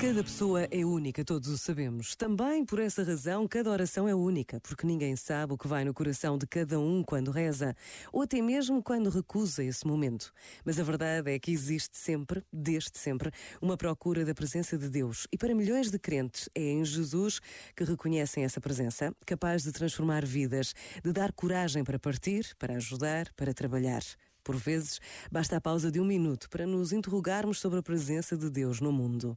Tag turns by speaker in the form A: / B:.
A: Cada pessoa é única, todos o sabemos. Também por essa razão, cada oração é única, porque ninguém sabe o que vai no coração de cada um quando reza, ou até mesmo quando recusa esse momento. Mas a verdade é que existe sempre, desde sempre, uma procura da presença de Deus. E para milhões de crentes, é em Jesus que reconhecem essa presença, capaz de transformar vidas, de dar coragem para partir, para ajudar, para trabalhar. Por vezes, basta a pausa de um minuto para nos interrogarmos sobre a presença de Deus no mundo.